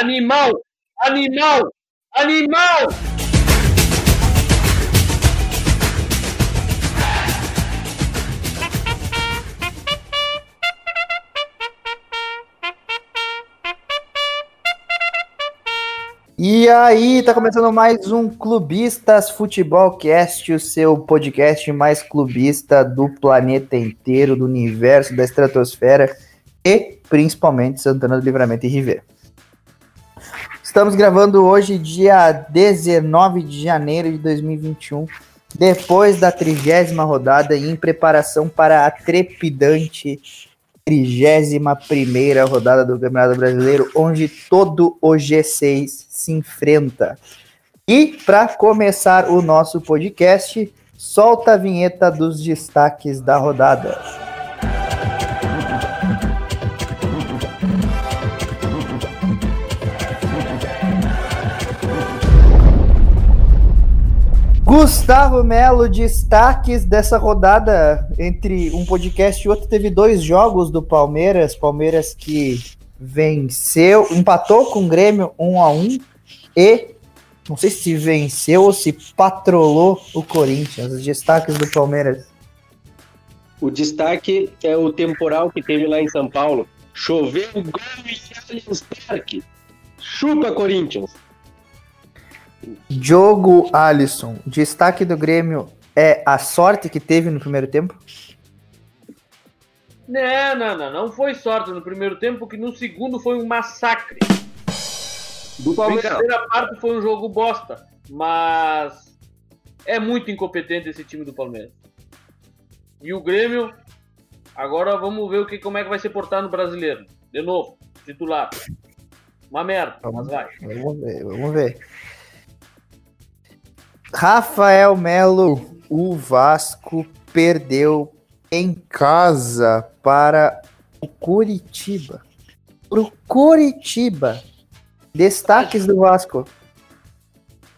Animal! Animal! Animal! E aí, tá começando mais um Clubistas Futebol Cast, o seu podcast mais clubista do planeta inteiro, do universo, da estratosfera e principalmente Santana do Livramento e River. Estamos gravando hoje, dia 19 de janeiro de 2021, depois da trigésima rodada e em preparação para a trepidante 31 rodada do Campeonato Brasileiro, onde todo o G6 se enfrenta. E para começar o nosso podcast, solta a vinheta dos destaques da rodada. Gustavo Melo, destaques dessa rodada entre um podcast e outro. Teve dois jogos do Palmeiras. Palmeiras que venceu, empatou com o Grêmio 1 a 1 e não sei se venceu ou se patrolou o Corinthians. Os destaques do Palmeiras. O destaque é o temporal que teve lá em São Paulo. Choveu gol em Allianz Parque. Chupa Corinthians. Diogo Alisson, destaque do Grêmio é a sorte que teve no primeiro tempo? Não, não, não. Não foi sorte no primeiro tempo, porque no segundo foi um massacre. Do Palmeiras. A primeira parte foi um jogo bosta, mas é muito incompetente esse time do Palmeiras. E o Grêmio, agora vamos ver o que, como é que vai se portar no brasileiro. De novo, titular. Uma merda, vamos, mas vai. Vamos ver, vamos ver. Rafael Melo, o Vasco perdeu em casa para o Curitiba. Pro Curitiba. Destaques do Vasco.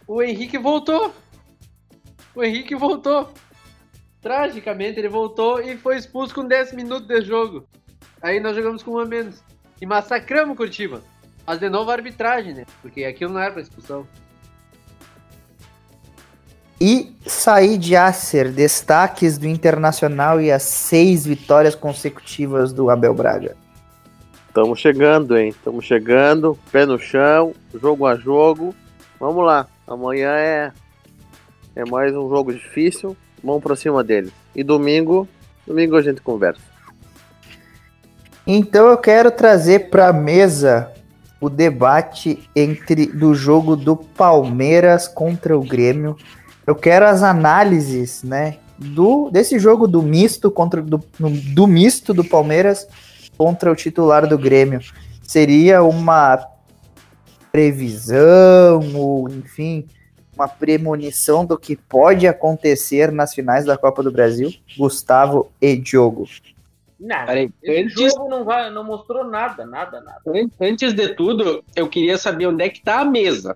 O Henrique voltou. O Henrique voltou. Tragicamente, ele voltou e foi expulso com 10 minutos de jogo. Aí nós jogamos com um a menos. E massacramos o Curitiba. Mas de novo a arbitragem, né? Porque aquilo não era para expulsão. E Said Acer, destaques do Internacional e as seis vitórias consecutivas do Abel Braga. Estamos chegando, hein? Estamos chegando, pé no chão, jogo a jogo. Vamos lá, amanhã é, é mais um jogo difícil, vamos para cima dele. E domingo, domingo a gente conversa. Então eu quero trazer para a mesa o debate entre do jogo do Palmeiras contra o Grêmio eu quero as análises, né, do desse jogo do misto contra do, do misto do Palmeiras contra o titular do Grêmio. Seria uma previsão ou enfim, uma premonição do que pode acontecer nas finais da Copa do Brasil? Gustavo e Diogo. Não, Peraí, antes... jogo não, vai, não mostrou nada, nada, nada. Antes de tudo, eu queria saber onde é que tá a mesa.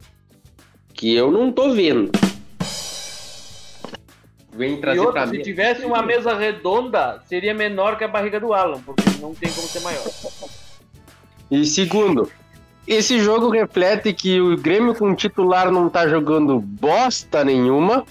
Que eu não tô vendo. Vem trazer e outra, se tivesse uma mesa redonda, seria menor que a barriga do Alan, porque não tem como ser maior. E segundo, esse jogo reflete que o Grêmio com titular não tá jogando bosta nenhuma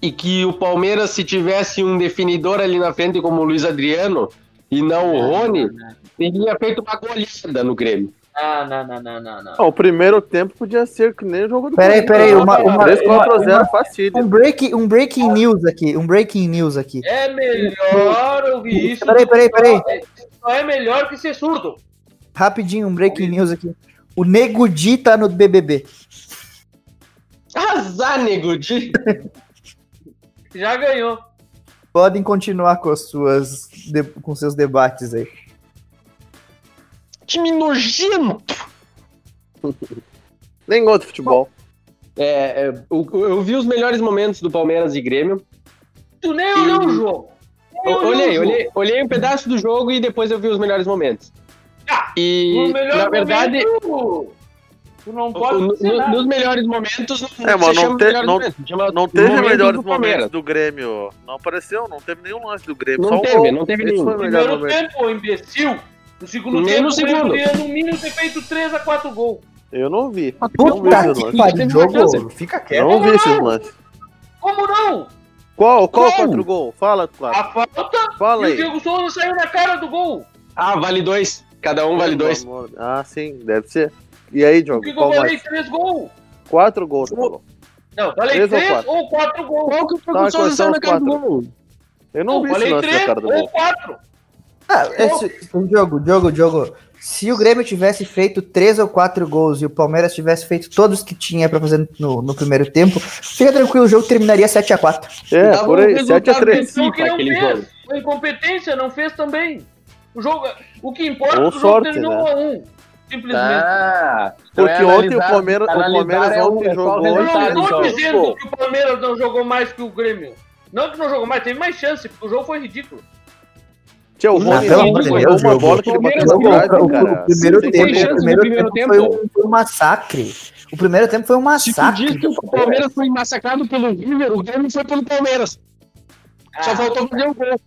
e que o Palmeiras, se tivesse um definidor ali na frente como o Luiz Adriano e não o Rony, teria feito uma goleada no Grêmio. Ah, não, não, não, não, não. o primeiro tempo podia ser que nem o jogo do Peraí, peraí, uma, uma, 3 contra 0 fácil. Um, break, um breaking news aqui, um breaking news aqui. É melhor ouvir isso. Peraí, peraí, peraí. Só é melhor que ser surdo. Rapidinho, um breaking news aqui. O Nego Di tá no BBB. Azar, Nego Di. Já ganhou. Podem continuar com as suas com seus debates aí time nojento. Nem gosto de futebol. É, é, eu, eu, vi os melhores momentos do Palmeiras e Grêmio. Tu nem olhou o jogo. Eu, olhei, olhei, olhei um pedaço do jogo e depois eu vi os melhores momentos. Ah, e na verdade. Momento, tu não pode no, no, nos melhores momentos. É, mas não, te, não, chama, não teve melhores do momentos do Grêmio. Não apareceu, não teve nenhum lance do Grêmio. Não teve, não teve nenhum. Primeiro tempo, imbecil. No segundo Nem tempo, no segundo. poderia no mínimo ter feito 3 a 4 gols. Eu não vi. Ah, não vi que pariu, jogo. Fica quieto. Não vi esses lances. Como não? Qual? Qual o quatro gol? Fala, claro. A falta Fala e aí. o Diego Souza saiu na cara do gol. Ah, vale dois. Cada um vale dois. Ah, sim, deve ser. E aí, Diogo? Por que eu falei três gols? Quatro gols, tu falou. Não, falei três, três ou, quatro? ou quatro gols. Qual que o Diego Souza saiu na cara do gol? Eu não, não vi falei esse três ou quatro. Ah, esse, o jogo, jogo, jogo. Se o Grêmio tivesse feito três ou quatro gols e o Palmeiras tivesse feito todos que tinha para fazer no, no, primeiro tempo, fica tranquilo, o jogo terminaria 7x4. É, por aí, 7x3. Que não fez. Jogo. Foi incompetência, não fez também. O jogo, o que importa é que o jogo terminou 1 né? a 1 Simplesmente. Ah, porque ontem o Palmeiras, o Palmeiras é ontem jogou. Eu não estou dizendo que o Palmeiras não jogou mais que o Grêmio. Não que não jogou mais, teve mais chance, porque o jogo foi ridículo. Tinha o Rony não, não, Deus, uma bola que ele bateu no cara. O primeiro tempo, o primeiro tempo foi um, foi um massacre. O primeiro tempo foi um massacre. Se que o Palmeiras foi massacrado pelo River, o Grêmio foi pelo Palmeiras. Só ah. faltou fazer o gol.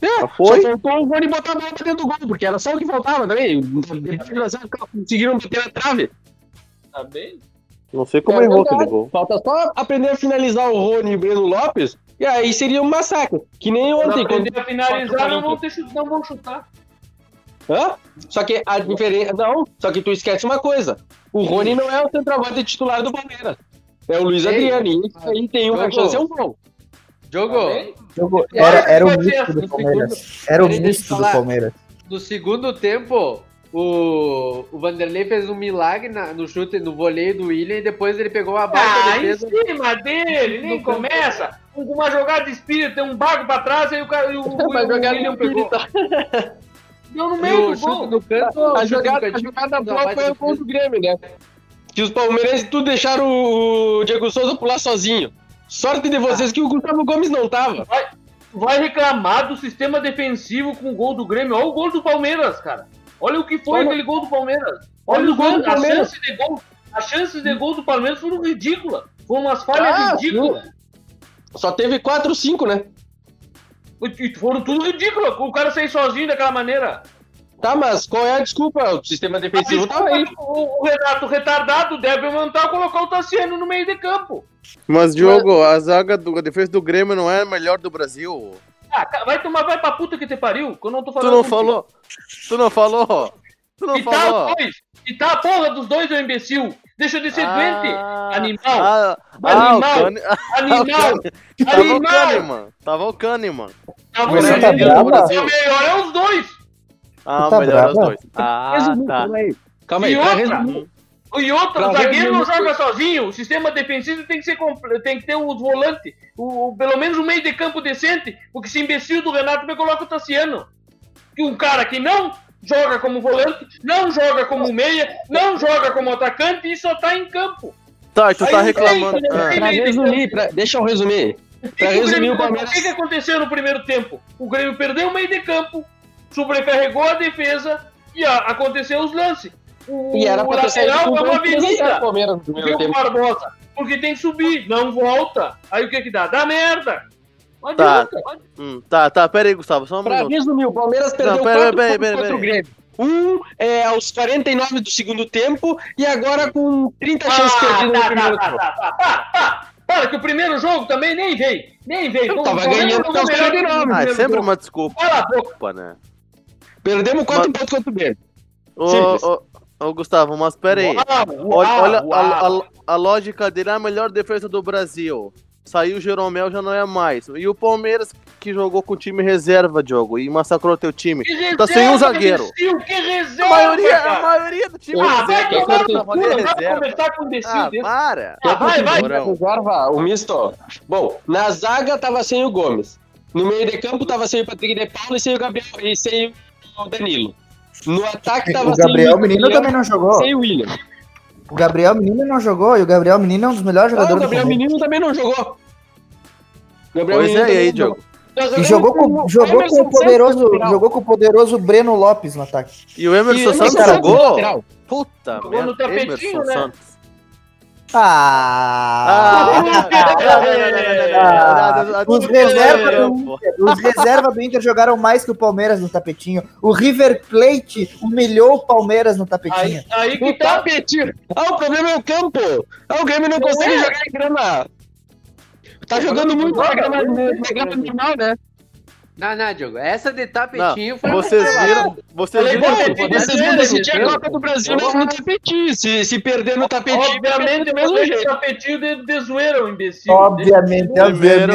É, foi? só faltou o Rony botar a bola dentro do gol, porque era só o que faltava também. Conseguiram bater na trave. Tá bem? Não sei como é errou aquele gol. Falta só aprender a finalizar o Rony e o Breno Lopes e aí seria um massacre. Que nem ontem. Quando a finalizar, não vão, ter, não vão chutar. Hã? Só que a diferença. Não, só que tu esquece uma coisa. O Rony não é o centroavante titular do Palmeiras. É o Luiz Adriano. E aí tem uma chance, é um gol. Jogou. Jogou. Era, era o misto do Palmeiras. Era o misto do Palmeiras. No segundo tempo, o, o Vanderlei fez um milagre na, no chute, no voleio do William e depois ele pegou a bola ah, defesa. em cima dele, nem começa. Uma jogada de espírito, tem um bago pra trás e o cara. E o, Mas o, jogar William pegou. Deu no meio do gol. No canto, a, jogada, a jogada boa foi o gol do Grêmio, né? Que os palmeirenses tudo deixaram o Diego Souza pular sozinho. Sorte de vocês ah. que o Gustavo Gomes não tava. Vai, vai reclamar do sistema defensivo com o gol do Grêmio. Olha o gol do Palmeiras, cara. Olha o que foi aquele gol do Palmeiras. Olha, Olha o gol do Palmeiras. Chance de gol, as chances de gol do Palmeiras foram ridículas. Foram umas falhas ah, ridículas. Só teve 4 ou 5, né? E foram tudo ridículo. O cara sair sozinho daquela maneira. Tá, mas qual é a desculpa? O sistema defensivo tá aí. O, Renato retardado deve aumentar colocar o Tassiano no meio de campo. Mas, Diogo, a zaga do a defesa do Grêmio não é a melhor do Brasil. Ah, vai tomar, vai pra puta que te pariu, que eu não tô falando. Tu não falou? Tu não falou? Tu não e falou? Tá dois, e tá a porra dos dois, ô imbecil. Deixa de ser ah, doente. Animal. Ah, animal. Ah, animal. Tava animal. o Kahneman. Tava o Kahneman. Tava o Kahneman. Tá o melhor é os dois. Ah, tá melhor é os dois. Ah, tá. Calma aí. Calma aí. E outra, e outra, o zagueiro não joga sozinho. O sistema defensivo tem que, ser, tem que ter os volantes. O, pelo menos um meio de campo decente. Porque esse imbecil do Renato me coloca o Tassiano. E um cara que não joga como volante, não joga como meia, não joga como atacante e só tá em campo. Tá, e tu tá reclamando. Tem, ah. Pra resumir, pra, deixa eu resumir. Pra resumir o, Grêmio, o Palmeiras. O que, que aconteceu no primeiro tempo? O Grêmio perdeu o meio de campo, sobrecarregou a defesa e a, aconteceu os lances. O, e era o lateral é uma avenida. Viu, Barbosa? Porque tem que subir, não volta. Aí o que que dá? Dá merda. Tá, hum, tá, tá, pera aí, Gustavo, só um pra minuto. resumir, o Palmeiras perdeu não, pera, 4 pera, pera, contra o Grêmio. Um é aos 49 do segundo tempo e agora com 30 ah, chances perdidas tá, no primeiro tá, tempo. Tá, tá, tá, tá. Para que o primeiro jogo também nem veio. Nem veio. Eu tava ganhando aos 49. Ah, é sempre uma desculpa. Cala a boca. né? Perdemos 4 mas... pontos contra o Grêmio. Ô, ô, Gustavo, mas pera aí. Uau, uau, olha, uau. A, a, a, lógica dele é a melhor defesa do Brasil. Saiu o Jeromel, já não é mais. E o Palmeiras, que jogou com o time reserva, Diogo, e massacrou teu time. Que reserva, tá sem um zagueiro. Imbecil, que reserva, a maioria, a maioria do time ah, reserva. Vai tomar no reserva. conversar com um ah, para. Ah, vai, vai. Reserva, o misto. Bom, na zaga tava sem o Gomes. No meio de campo tava sem o Patrick de Paulo e sem o Gabriel e sem o Danilo. No ataque tava o Gabriel, sem o Menino também não jogou. Sem o William. O Gabriel Menino não jogou, e o Gabriel Menino é um dos melhores jogadores do Gabriel Menino também não jogou. Gabriel pois Menino é, e aí, Diogo? E jogou com, jogou com o poderoso, jogou com o poderoso Breno Lopes no ataque. E o Emerson, e Santos jogou? Puta, jogou no tapetinho, né? Santos. Ah! Os reservas do Inter, os reserva do Inter jogaram mais que o Palmeiras no tapetinho. O River Plate humilhou o Palmeiras no tapetinho. Aí, aí que o tá. tapetinho. Ah, o problema é o campo. Ah, o Grêmio não, não consegue é. jogar em grama. Tá jogando muito na grama normal, né? Não, não, Diogo. Essa de tapetinho não, foi. Vocês viram. Vocês viram. Vocês vão decidir a Copa do Brasil no tapetinho. Se, se perder no tapetinho. Obviamente, o mesmo jeito. tapetinho de, de zoeira, o imbecil. Obviamente, Primeiro,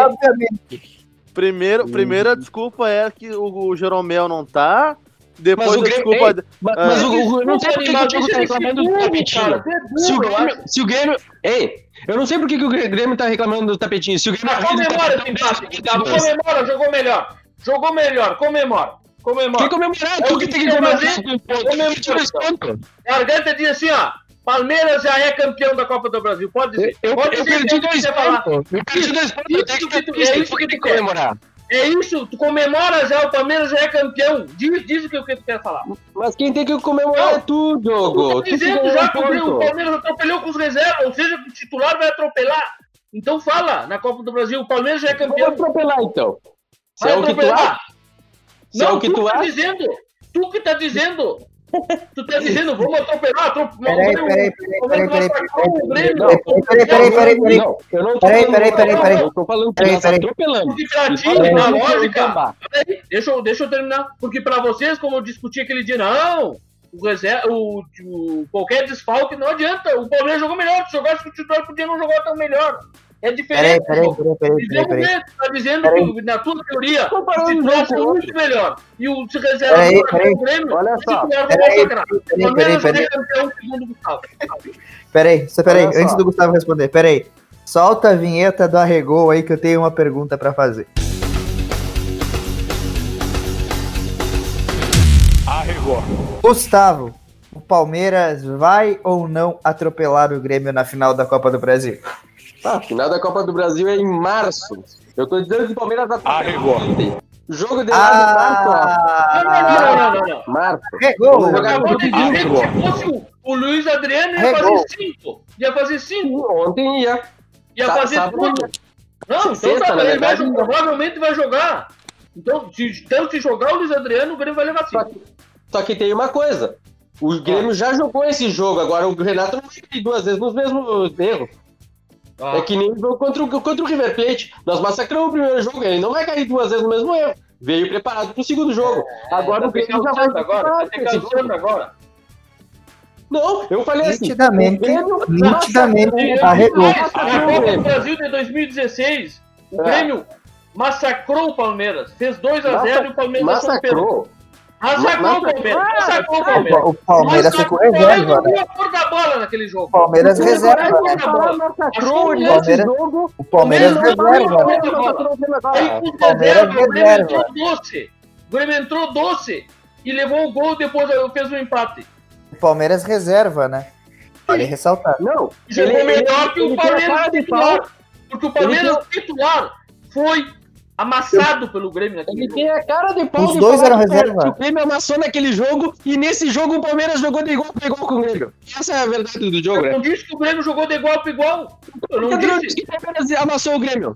obviamente. Primeiro, primeira desculpa é que o, o Jeromel não tá. Depois mas o Grêmio, desculpa. Ei, mas, mas o, o, não sei por que o Diogo tá reclamando do tapetinho. Se o Grêmio. Se o Grêmio. Ei, eu não sei por que, que o Grêmio tá reclamando do tapetinho. Se o Grêmio. Ah, comemora, esse tá, comemora, jogou melhor. Jogou melhor, comemora. Comemora. Quem comemorar? Tu que tem que comemorar. Comemora. Garganta diz assim, ó. Palmeiras já é campeão da Copa do Brasil. Pode dizer. Eu, Pode eu, dizer, eu perdi dois pontos. Eu perdi dois pontos. É isso que tem que comemorar. É isso, tu comemora já, o Palmeiras já é campeão. Diz, diz o que, que tu quer falar. Mas quem tem que comemorar é tu, Dogo. Tu dizendo já que o Palmeiras atropelou com os reservas, ou seja, o titular vai atropelar. Então fala, na Copa do Brasil, o Palmeiras já é campeão. Vamos atropelar então. Se vai é o que tu acha. Não, é o que tu, tu tá dizendo. Tu que tá dizendo. Tu tá dizendo, vamos atropelar, atropelar. Peraí, peraí, peraí, peraí, peraí, peraí, peraí, peraí, eu não tô peraí, peraí, peraí, peraí, eu tô falando que nós atropelando. Ti, na lógica, deixa eu, deixa eu terminar, porque pra vocês, como eu discuti aquele dia, não, o, reserva, o, o, qualquer desfalque não adianta, o Palmeiras jogou melhor, se jogasse com o titular podia não jogar tão melhor. É diferente. Peraí, peraí, peraí, peraí, peraí, Tá dizendo peraí. que, na tua teoria, o titular foi muito melhor. E o se reserva peraí, peraí. o Grêmio, olha só. Peraí, peraí, peraí, peraí. Peraí, só peraí, antes do Gustavo responder, peraí. Solta a vinheta do Arregou aí que eu tenho uma pergunta pra fazer. Arregou. Gustavo, o Palmeiras vai ou não atropelar o Grêmio na final da Copa do Brasil? Ah, final da Copa do Brasil é em março. Eu tô dizendo que o Palmeiras vai Arregou. Jogo de ah, março. Não, não, não, não. Março. Arregou. Se fosse o Luiz Adriano, ia fazer cinco. Ia fazer cinco. Ontem ia. Ia fazer tudo. Não, então tá, ele vai, provavelmente vai jogar. Então, se, então, se jogar o Luiz Adriano, o Grêmio vai levar cinco. Só que, só que tem uma coisa. O Grêmio ah. já jogou esse jogo, agora o Renato não duas vezes nos mesmos erros. Ah. É que nem contra o, contra o River Plate. Nós massacramos o primeiro jogo, ele não vai cair duas vezes no mesmo erro. Veio preparado pro segundo jogo. É, agora o Grêmio já vai agora. Tá agora. Não, eu falei assim. Nitidamente, nitidamente arregou. A Copa do Brasil de 2016, o é. Grêmio massacrou o Palmeiras. Fez 2x0 e o Palmeiras massacrou. O Palmeiras. Massacrou o Palmeiras. O Palmeiras ficou reserva. Né? da bola naquele jogo. Palmeiras reserva. Massacrou o Palmeiras reserva. O Palmeiras reserva. doce. O Grêmio entrou doce e levou o gol depois fez o um empate. O Palmeiras reserva, né? Vale ressaltar. Não, jogou melhor que o Palmeiras titular. Porque o Palmeiras titular foi amassado pelo Grêmio naquele Ele jogo. tem a cara de pau Os de dois eram reserva. O Grêmio amassou naquele jogo e nesse jogo o Palmeiras jogou de igual para igual com o Grêmio. Essa é a verdade do jogo, Eu não né? disse que o Grêmio jogou de igual para igual. Eu não, disse. disse que o Palmeiras amassou o Grêmio.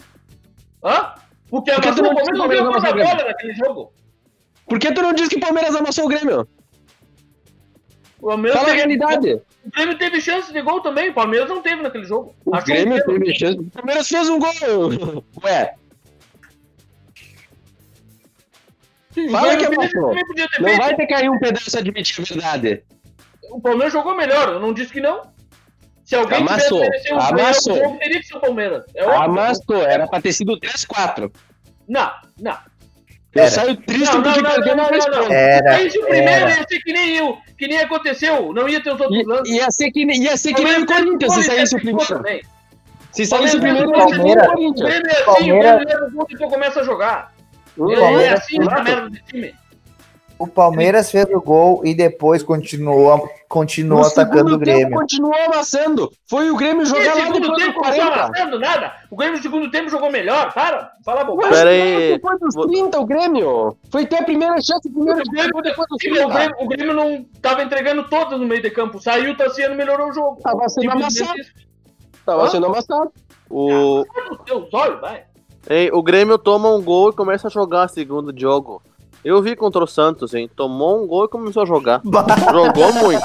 Hã? Porque, Porque amassou o Palmeiras não deu a bola naquele jogo. Por que tu não disse que o Palmeiras amassou o Grêmio? O Palmeiras Fala a realidade. O Grêmio teve chance de gol também, o Palmeiras não teve naquele jogo. O Achou Grêmio teve chance. O Palmeiras fez um gol. Ué, Fala que amassou. Não vai ter que cair um pedaço admitir a verdade. O Palmeiras jogou melhor, eu não disse que não. Se alguém amassou, tivesse amassou. Jogo, teria que ser o Palmeiras. É amassou, era pra ter sido 3-4. Não, não. Eu saio triste não, porque perdeu na. Era, Aí se o primeiro ia ser que nem eu, que nem aconteceu, não ia ter os outros lances. Ia ser que nem, ia ser que nem o Corinthians se saísse o primeiro. Se saísse o primeiro, o Palmeiras. O é e começa a jogar. O Palmeiras, é assim, o, O Palmeiras fez o gol e depois continuou, continuou No atacando o Grêmio. continuou amassando. Foi o Grêmio jogar lá depois do tempo não tá 40. amassando nada. O Grêmio no segundo tempo jogou melhor. Para, fala bobagem. Pera aí. Depois dos Vou- 30, o Grêmio. Foi ter a primeira chance, o primeiro O Grêmio, depois dos o 30. Grêmio, o Grêmio não tava entregando todas no meio de campo. Saiu, Tassiano melhorou o jogo. Tava sendo Simplesmente amassado. Tava sendo amassado. O, teus olhos, vai. Hein, o Grêmio toma um gol e começa a jogar segundo jogo. Eu vi contra o Santos, hein? Tomou um gol e começou a jogar. Jogou muito.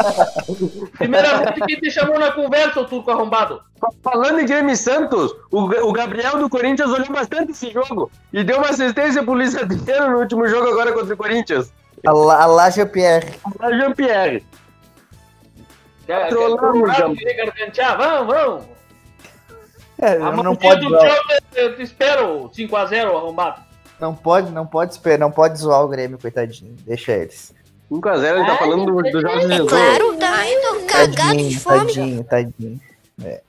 Primeiramente, quem te chamou na conversa, o turco arrombado? Falando em Grêmio e Santos, o, o Gabriel do Corinthians olhou bastante esse jogo e deu uma assistência pro Luiz Adriano no último jogo agora contra o Corinthians. A La, a La Jean-Pierre. A Jean-Pierre. Jambo. querer gargantear? Vamos, vamos. É, A não pode do zoar, eu te espero 5x0, arrombado. não pode, não pode esperar, não pode zoar o Grêmio, coitadinho. Deixa eles. 5x0, ele tá falando do, do Jorge Jesus. Claro, tá indo cagado de Tadinho, fome. tadinho, tadinho. É.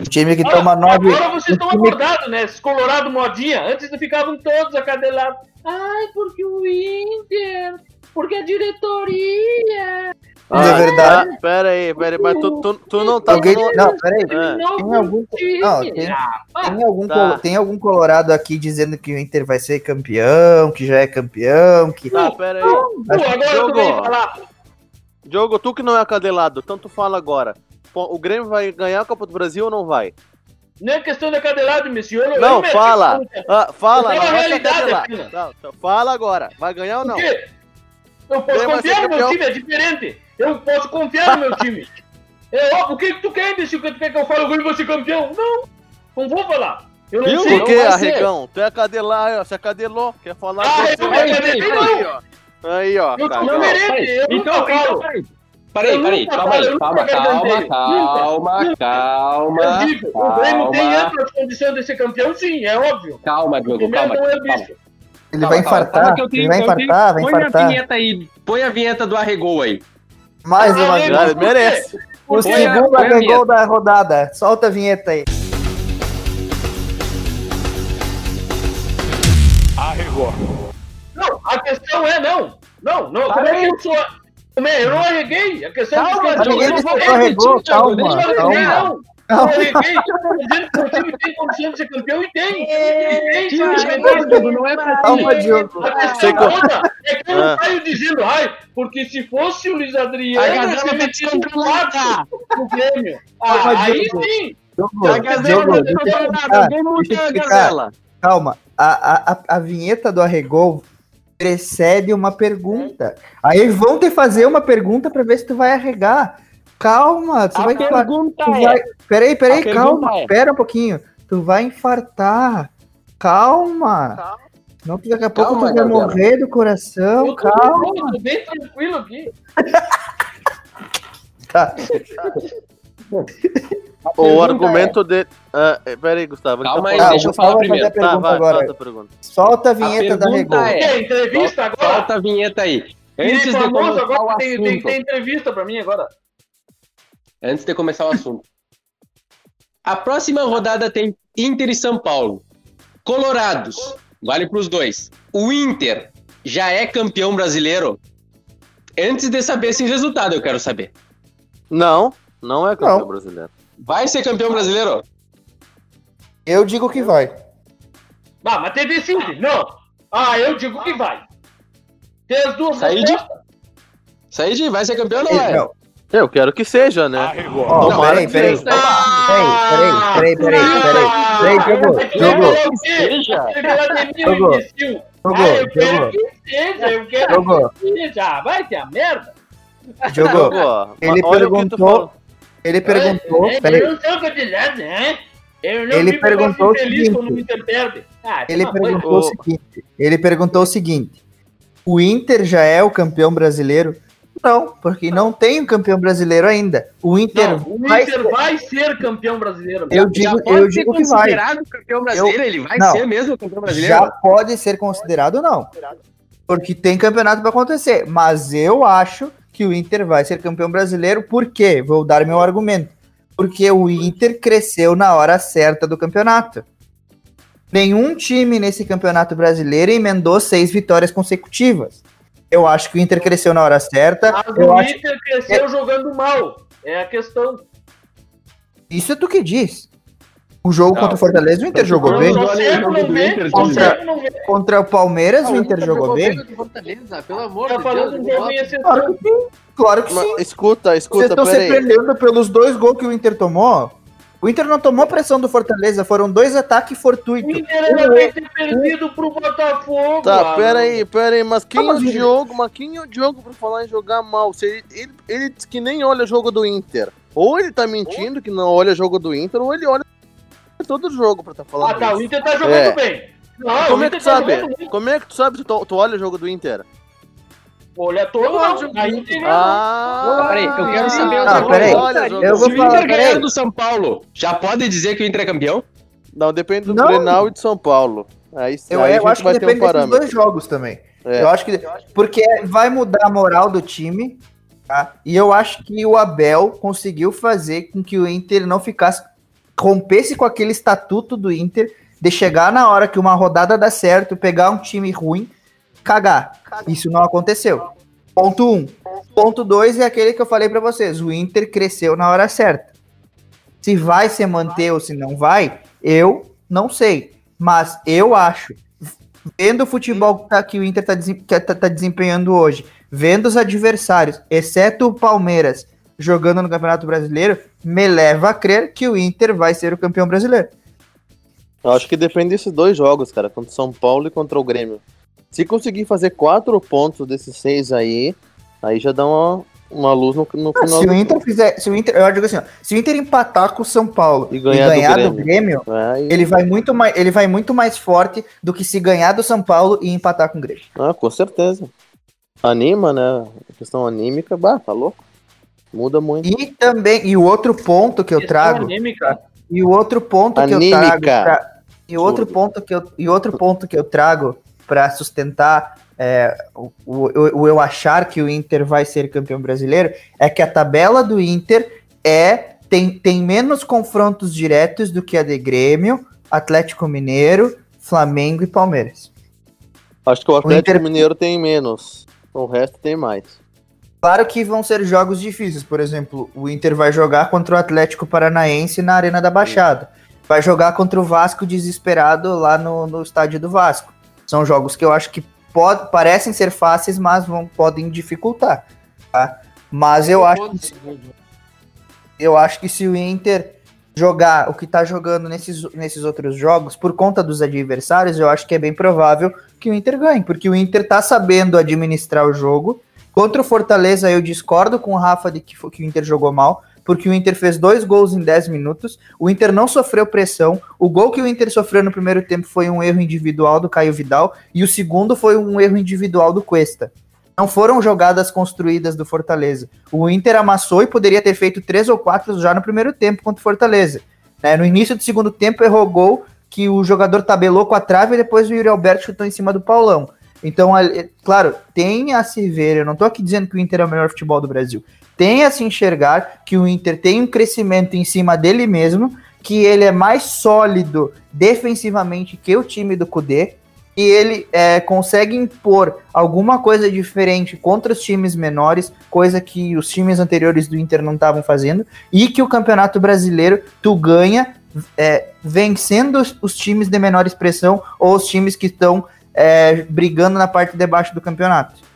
O time que Agora- toma nove. Agora vocês estão time- acordados, né? Esses colorado modinha. Antes ficavam todos acadelados. Ai, porque o Inter, porque a diretoria. É verdade. Ah, pera aí, pera aí. Mas tu, tu, tu não tá... Alguém. Não, peraí. Ah, Não, Tem algum- não, tem- Ah, Tem algum, Tá. tem algum colorado aqui dizendo que o Inter vai ser campeão, que já é campeão, que. tá, pera aí. agora Diogo. falar. Diogo, tu que não é acadelado, tanto fala agora. O Grêmio vai ganhar a Copa do Brasil ou não vai? Não é questão de acadelado, monsieur. Eu Não, me- fala. Ah, fala, não realidade. Não, fala agora. Vai ganhar ou não? Por quê? Eu posso confiar no meu time, é diferente. Eu posso confiar no meu time. É óbvio, o que que tu quer, imbecil? O que tu quer que eu fale? O Grêmio vai ser campeão? Não, não vou falar. Eu não Viu? sei. Por que. Arregão? Tu é acadelado, você acadelou. Quer falar Ah, você? eu não acadelei, não. Aí, ó. Aí, ó. Eu Não, eu Então, nunca então, peraí. Peraí, Eu peraí, calma aí, eu calma, calma, calma, calma, Eu digo, o Grêmio tem amplas condições de ser campeão, sim, é óbvio. calma, O Diogo, calma. é o calma. bicho. Ele vai infartar, eu ele vai eu infartar, vai Põe a infartar. vinheta aí, põe a vinheta do Arregou aí. Mais uma vez. Cara, merece. O segundo arregou vinheta. da rodada. Solta a vinheta aí. Não, a questão é não. Não, não, como é que eu sou... Como é? Eu não arreguei. A questão Calma, é que eu não arreguei. arregou, calma, Eu não arreguei, calma. Não. Eu arreguei. Tô dizendo que o time tem condição de ser campeão e tem. E tem. Diogo, não é pra Calma, Diogo. A questão Sei qual- toda é que eu não Ah. saio dizendo, ai, porque se fosse o Luiz Adriano, A eu Gazela teria vai metido um descontrolar. quatro no Grêmio. Ah, aí Diogo. sim. Diogo, A Gazela não tem nada, eu muda a. Gazela. Calma, a, a, a, a vinheta do Arregou precede uma pergunta. Aí vão te fazer uma pergunta pra ver se tu vai arregar. Calma, tu A vai infartar. pergunta Tu é, vai... Peraí, peraí, a pergunta calma. é- Espera um pouquinho. Tu vai infartar. Calma. Senão tu daqui a pouco Calma, tu vai Gabriela. morrer do coração. Eu tô, Calma. eu tô bem tranquilo aqui. Tá. O pergunta argumento de. Ah, é, pera aí, Gustavo. Calma aí, Ah, deixa eu falar fazer a primeiro. Tá, pergunta vai, agora. solta a pergunta. Solta a vinheta da pergunta Arregou. é- entrevista agora? Solta a vinheta aí. Antes de famoso, agora tem, tem, tem entrevista pra mim agora. Antes de começar o assunto. A próxima rodada tem Inter e São Paulo. Colorados, vale para os dois. O Inter já é campeão brasileiro? Antes de saber esse resultado, eu quero saber. Não, não é campeão Não. brasileiro. Vai ser campeão brasileiro? Eu digo que vai. Ah, mas tem decide. Não. Ah, eu digo que vai. Tem as duas Saí de- respostas. Said, vai ser campeão ou não vai? não, Eu quero que seja, né? ó, Tomara peraí, que peraí. seja. Ah, Peraí, peraí, peraí, peraí, peraí, Diogo. vai falar o quê? Seja. Você vai Ah, eu quero que seja, eu quero que seja. Ah, ter a merda. Diogo, ele olha o que perguntou- ele perguntou. É, Peraí, Eu não sou candidato, né? Eu não Ele perguntou o seguinte. quando o Inter perde. Ah, ele perguntou o Ô. seguinte. Ele perguntou o seguinte: o Inter já é o campeão brasileiro? Não, porque não tem um campeão brasileiro ainda. O Inter, Não, o vai Inter ser- vai ser campeão brasileiro. Eu Já digo, pode eu ser digo que vai. considerado campeão brasileiro? Ele vai não. ser mesmo campeão brasileiro? Já pode ser considerado ou não. Porque tem campeonato para acontecer. Mas eu acho que o Inter vai ser campeão brasileiro. Por quê? Vou dar meu argumento. Porque o Inter cresceu na hora certa do campeonato. Nenhum time nesse campeonato brasileiro emendou seis vitórias consecutivas. Eu acho que o Inter cresceu na hora certa. Mas eu o acho... Inter cresceu jogando mal. É a questão. Isso é tu que diz. O jogo Não, contra o Fortaleza, o Inter jogou não, bem. não, Não não não contra- não o Palmeiras, Ah, o Inter jogou bem. pelo amor Tá de falando Deus. um. Claro que sim. Claro que Mas, sim. escuta, Vocês escuta, estão se prendendo pelos dois gols que o Inter tomou. O Inter não tomou pressão do Fortaleza, foram dois ataques O fortuitos. Inter era pra ter perdido pro Botafogo. Tá, Alan. pera aí, pera aí, mas quem Ah, é mas o Diogo? Mas quem é o Diogo pra falar em jogar mal? Se ele, ele, ele diz que nem olha jogo do Inter. Ou ele tá mentindo que não olha jogo do Inter, ou ele olha todo jogo pra tá falando Ah, tá, o isso. Inter tá jogando É. bem. Não, Como o é que Inter tu tá sabe? jogando bem. Como é que tu sabe se tu, tu olha o jogo do Inter? Olha todo mundo. Aí Inter Ah, Peraí, eu quero saber Ah, peraí. Eu Se vou o falar, Inter ganhar do São Paulo, já pode dizer que o Inter é campeão? Não, depende do Não. Grenal e de São Paulo. Aí, Eu, aí eu acho que depende desses dois jogos também. É. Eu acho que. Porque vai mudar a moral do time. Tá? E eu acho que o Abel conseguiu fazer com que o Inter não ficasse. rompesse com aquele estatuto do Inter de chegar na hora que uma rodada dá certo, pegar um time ruim, cagar. Isso não aconteceu. Ponto 1. Um. Ponto 2 é aquele que eu falei pra vocês. O Inter cresceu na hora certa. Se vai se manter ou se não vai, eu não sei. Mas eu acho vendo o futebol que, tá- o Inter tá, que tá- tá desempenhando hoje, vendo os adversários, exceto o Palmeiras, jogando no Campeonato Brasileiro, me leva a crer que o Inter vai ser o campeão brasileiro. Eu acho que depende desses dois jogos, cara, contra o São Paulo e contra o Grêmio. Se conseguir fazer quatro pontos desses seis aí, aí já dá uma, uma luz no, no Ah, final. se do- o Inter fizer, se o Inter, eu digo assim, ó, se o Inter empatar com o São Paulo E e ganhar ganhar, do do, Grêmio, É, aí- ele vai muito mais, ele vai muito mais forte do que se ganhar do São Paulo e empatar com o Grêmio. Ah, com certeza. Anima, né? A questão anímica, bah, tá louco. Muda muito. E também, e o outro ponto que eu trago, anêmica. E o outro ponto que eu Anímica. trago pra- e o outro ponto que eu e outro ponto que eu trago para sustentar é, o, o, o eu achar que o Inter vai ser campeão brasileiro é que a tabela do Inter é tem, tem menos confrontos diretos do que a de Grêmio, Atlético Mineiro, Flamengo e Palmeiras. Acho que o Atlético Inter- Mineiro tem menos. O resto tem mais. Claro que vão ser jogos difíceis, por exemplo, o Inter vai jogar contra o Atlético Paranaense na Arena da Baixada. Vai jogar contra o Vasco desesperado lá no, no estádio do Vasco. São jogos que eu acho que pod- parecem ser fáceis, mas vão, podem dificultar. tá? Mas eu acho, que, eu acho que se o Inter jogar o que tá jogando nesses, nesses outros jogos, por conta dos adversários, eu acho que é bem provável que o Inter ganhe, porque o Inter tá sabendo administrar o jogo. Contra o Fortaleza, eu discordo com o Rafa de que, que o Inter jogou mal, porque o Inter fez dois gols em 10 minutos, o Inter não sofreu pressão, o gol que o Inter sofreu no primeiro tempo foi um erro individual do Caio Vidal, e o segundo foi um erro individual do Cuesta. Não foram jogadas construídas do Fortaleza. O Inter amassou e poderia ter feito três ou quatro já no primeiro tempo contra o Fortaleza. né? No início do segundo tempo, errou gol que o jogador tabelou com a trave e depois o Yuri Alberto chutou em cima do Paulão. Então, claro, tem a se ver, eu não tô aqui dizendo que o Inter é o melhor futebol do Brasil. Tem a se enxergar que o Inter tem um crescimento em cima dele mesmo, que ele é mais sólido defensivamente que o time do Cudê, e ele é, consegue impor alguma coisa diferente contra os times menores, coisa que os times anteriores do Inter não estavam fazendo, e que o Campeonato Brasileiro tu ganha é, vencendo os, os times de menor expressão ou os times que estão é, brigando na parte de baixo do campeonato.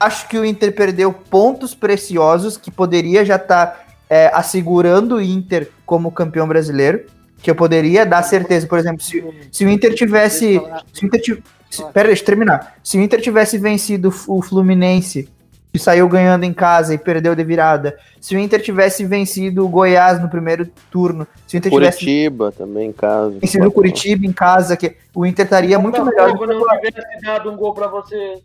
Tá? Acho que o Inter perdeu pontos preciosos que poderia já estar é, assegurando o Inter como campeão brasileiro, que eu poderia dar certeza, por exemplo, se, se o Inter tivesse. Se o Inter tivesse Pera, deixa eu terminar. Se o Inter tivesse vencido o Fluminense, que saiu ganhando em casa e perdeu de virada, se o Inter tivesse vencido o Goiás no primeiro turno, se o Inter tivesse Curitiba também, em casa. vencido o Curitiba em casa, que o Inter estaria muito melhor. não tivesse dado um gol pra você.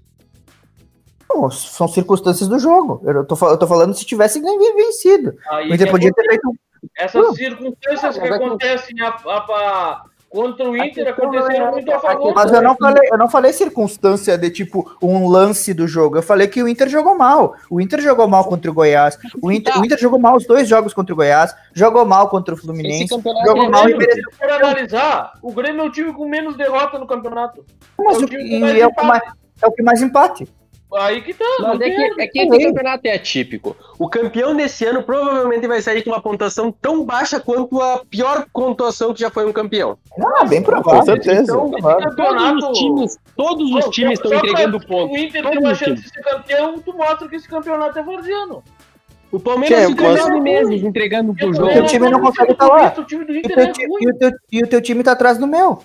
Não, são circunstâncias do jogo. Eu tô, eu tô falando se tivesse ganho- vencido. Aí O Inter que podia ter feito. Essas Não. circunstâncias que Mas é que- acontecem a, a- a- contra o Inter aconteceram é- muito a favor. Mas eu não falei, eu não falei circunstância de tipo um lance do jogo. Eu falei que o Inter jogou mal. O Inter jogou mal contra o Goiás. O Inter, o Inter jogou mal os dois jogos contra o Goiás. Jogou mal contra o Fluminense. Jogou é mal e mereceu. se for analisar, o Grêmio é o time com menos derrota no campeonato. Mas É o o- é o mais- empate. é o que mais empate. Aí que tá. Mas é que, é que esse campeonato é atípico. O campeão desse ano provavelmente vai sair com uma pontuação tão baixa quanto a pior pontuação que já foi um campeão. Ah, bem provável. Com certeza. Então, Todos os times, todos os times estão entregando pontos. O Inter tem uma chance de ser campeão, tu mostra que esse campeonato é varziano. O Palmeiras Tchê, ficou nove meses entregando pro jogo. teu time não consegue tá lá. O time do o, Inter teu, é e o e o teu time tá atrás do meu.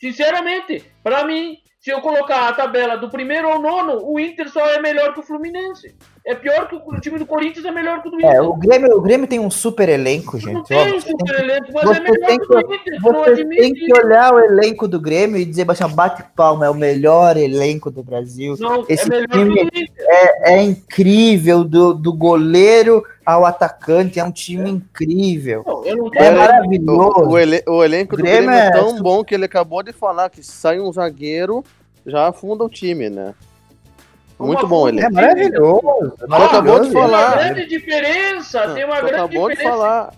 Sinceramente, pra mim, se eu colocar a tabela do primeiro ao nono, o Inter só é melhor que o Fluminense. É pior que o, o time do Corinthians é melhor que o do Inter. É, o Grêmio, o Grêmio tem um super elenco, não gente. tem Ó, um você tem super que- elenco, mas você é melhor tem que que- o Inter. não Você tem que olhar o elenco do Grêmio e dizer, assim, bate palma, é o melhor elenco do Brasil. Não, Esse é melhor time- que o do Inter. É incrível, do, do goleiro ao atacante, é um time incrível. Não, eu não É maravilhoso. O, o ele- o elenco do Grêmio Grêmio é é tão bom que ele acabou de falar que sai um zagueiro, já afunda o time, né? Muito Uma bom ele. É maravilhoso. Tu acabou de maravilhoso. Tem uma falar. grande diferença, tem uma Tu grande acabou de diferença. falar.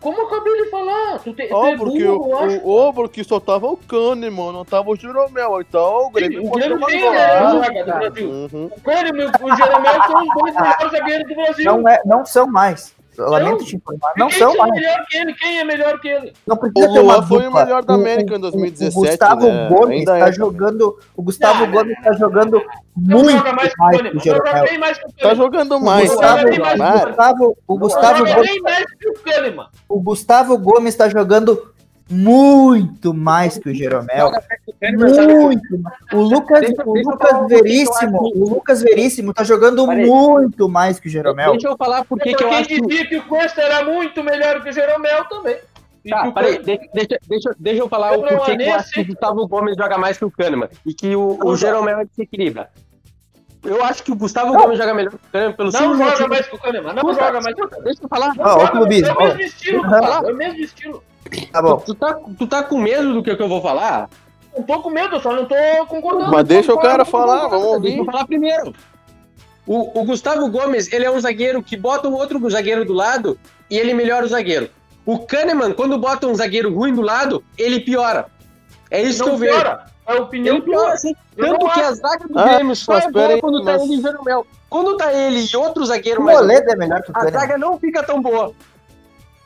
Como eu acabei de falar? Tu, te, é porque, burro, o, acho. o, o, porque só tava o Kahneman, não tava o Jeromel. Então o Grêmio O pode Grêmio tem Ah, do Brasil. uhum. O Kahneman e o Jeromel são os dois melhores zagueiros do Brasil. Não, é, não são mais. Eu lamento te informar. Não Quem são é mais. melhor que ele? Quem é melhor que ele? Não precisa O ter uma foi o dupla. melhor da América em 2017, O Gustavo né? Gomes Ainda está é. jogando. O Gustavo Não, Gomes está jogando Não muito joga mais que o mais que o Joga Jeromel. bem mais que o Tá jogando O mais, Gustavo, Joga bem mais o. Gustavo, o Gustavo Joga Gomes, mais que o Kahneman. o Gustavo Gomes está jogando muito mais que o Jeromel. Muito mais. O Lucas, Deixa- o deixa Lucas um que Veríssimo, o Lucas Veríssimo tá jogando muito mais que o Jeromel. Deixa eu falar por que que eu quem acho que... dizia que o Cuesta era muito melhor que o Jeromel também. E que Tá, o peraí, Kahneman- deixa, deixa, deixa, deixa eu falar Eu o porquê não- que eu acho que o Gustavo Gomes joga mais que o Kahneman e que o, o Jeromel desequilibra. Eu acho que o Gustavo Gomes joga melhor que o Kahneman pelo Não joga motivo- mais que o Kahneman. Não Escuta, joga mais. escuta, Deixa eu falar. Ó, o clubismo. É o mesmo estilo. É o mesmo estilo. Tá bom. Tu tá, tu tá com medo do que, que eu vou falar? Não tô com medo, eu só não tô concordando. Mas deixa o cara falar, vamos Deixa eu ouvir. falar primeiro. O, o Gustavo Gomes, ele é um zagueiro que bota um outro zagueiro do lado e ele melhora o zagueiro. O Kahneman, quando bota um zagueiro ruim do lado, ele piora. É isso que Não eu vejo. piora. É a opinião Ele piora, Tanto que acho. a zaga do Ah, Grêmio só é boa quando tá mas- ele e Jeromel. Quando tá ele e outro zagueiro O mais Moledo é melhor que o a zaga não fica tão boa.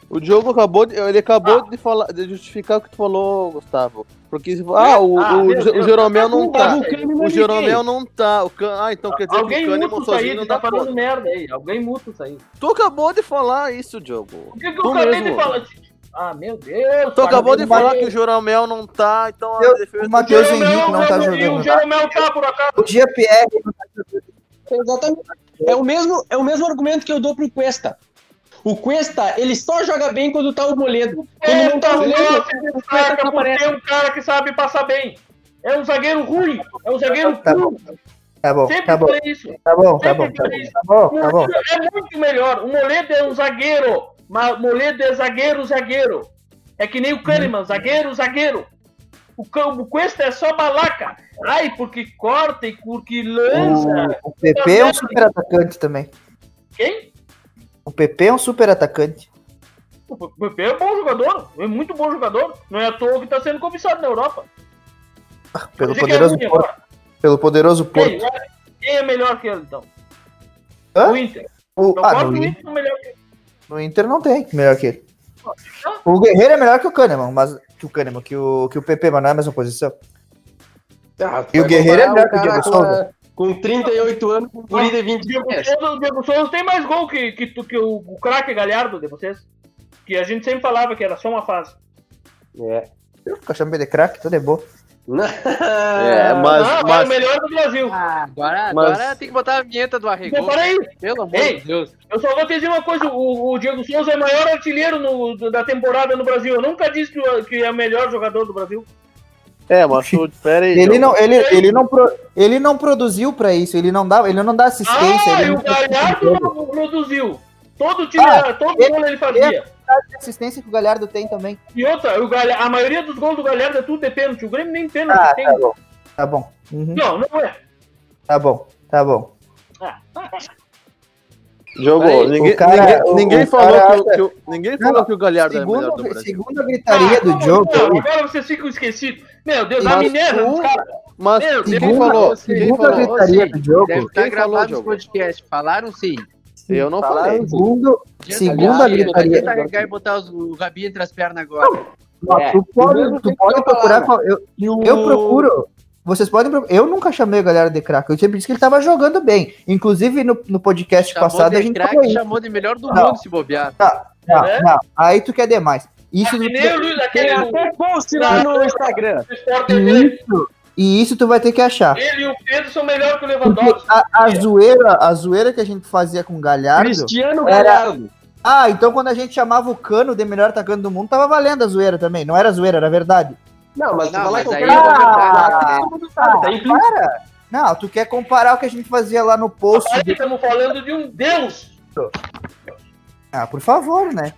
O Diogo acabou de, ele acabou Ah. de falar, de justificar o que tu falou, Gustavo. Porque ah, o, Ah, o, meu o Deus, Jeromel tá não tá. o O é Jeromel não tá. O Can... Ah, então quer dizer Alguém que o Kahneman aí, sozinho não tá dá falando conta. merda aí. Alguém muta isso aí. Tu acabou de falar isso, Diogo. O que, que Tu eu acabei mesmo. de falar? Ah, meu Deus. Tu acabou de falar que o Jeromel não tá, então a Eu- defesa o Matheus Henrique não tá jogando. O Jeromel tá por acaso. O Jean-Pierre Exatamente. É o mesmo, é o mesmo argumento que eu dou pro Cuesta. O Cuesta, ele só joga bem quando tá o Moledo. Quando não tá o Moledo, só o Cuesta não porque aparece. é um cara que sabe passar bem. É um zagueiro ruim. É um zagueiro Tá ruim. Tá bom, Sempre tá bom, isso. tá bom, tá bom, Sempre tá bom, isso. tá bom, tá bom. É muito melhor. O Moledo é um zagueiro. Mas Moledo é zagueiro, zagueiro. É que nem o Kahneman, zagueiro, zagueiro. O, o Cuesta é só balaca. Ai, porque corta e porque lança. O, o PP é um super atacante também. Quem? O PP é um super atacante. O PP é um bom jogador. É muito bom jogador. Não é à toa que está sendo cobiçado na Europa. Pelo que é poderoso ruim Porto. Pelo poderoso Quem? Porto. Quem é melhor que ele, então? Hã? O Inter. O, Eu ah, no, Inter melhor que ele. no Inter não tem melhor que ele. O Guerreiro é melhor que o Kahneman, mas que o Kahneman, que o, que o PP, mas não é a mesma posição. Ah, E o Guerreiro é melhor que o Diego Souza. Com 38 anos, com o líder O 20 Diego Souza, o Diego Souza tem mais gol que, que, que o, o craque Galhardo de vocês. Que a gente sempre falava que era só uma fase. É. Eu fico achando ele de craque, tudo é bom. É, mas, ah, é o mas melhor do Brasil. Ah, agora, Mas- agora tem que botar a vinheta do Arregou. Então, peraí. Pelo amor Ei. de Deus. Eu só vou te dizer uma coisa: o, o Diego Souza é o maior artilheiro no- da temporada no Brasil. Eu nunca disse que, que é o melhor jogador do Brasil. É, mas tu, pera aí. Ele não, ele, ele, não pro- ele não produziu pra isso, ele não dá, ele não dá assistência. Ah, ele e não o Galhardo não produziu. Todo time, Ah, todo ele- gol ele fazia. dá assistência que o Galhardo tem também. E outra, o Galha- a maioria dos gols do Galhardo é tudo de pênalti. O Grêmio nem pênalti Ah, tem. tá bom. Tá bom. Uhum, Não, não é. tá bom. Tá bom. Ah, Diogo, Aí, ninguém, cara- ninguém, o- ninguém o falou, cara que, o- ninguém Não, falou que o Galhardo é melhor do Segundo, Brasil. segundo a gritaria do Ah, Diogo, não, Agora vocês ficam esquecidos. Meu Deus, a Mas caras. Mas Meu quem Deus, falou? Quem segundo a falou? gritaria Sim, do Diogo, Deve estar Quem falou, gravado nos Diogo? podcasts. Falaram sim. Eu não falei. segundo, segundo a gritaria do carregar e botar os- o Rabi entre as pernas agora. Mas tu pode, tu pode procurar. falava. qual- Eu, eu procuro. Vocês podem. Eu nunca chamei a galera de craque. Eu sempre disse que ele tava jogando bem. Inclusive, no, no podcast Chamou passado, a de gente craque, falou isso. chamou de melhor do Não. mundo se bobear. Não, É? não. Aí tu quer demais. Isso, Que nem o Luiz, aquele até post lá no Instagram. isso, e isso tu vai ter que achar. Ele e o Pedro são melhores que o Lewandowski. a, a zoeira, a zoeira que a gente fazia com o Galhardo. Cristiano Era- Galhardo. Ah, então quando a gente chamava o Cano de melhor atacante do mundo, tava valendo a zoeira também. Não era zoeira, era verdade. Não, mas Não, falar mas eu aí tá implícito. Para! Não, tu quer comparar o que a gente fazia lá no post. Aí de- estamos falando de um Deus. Ah, por favor, né?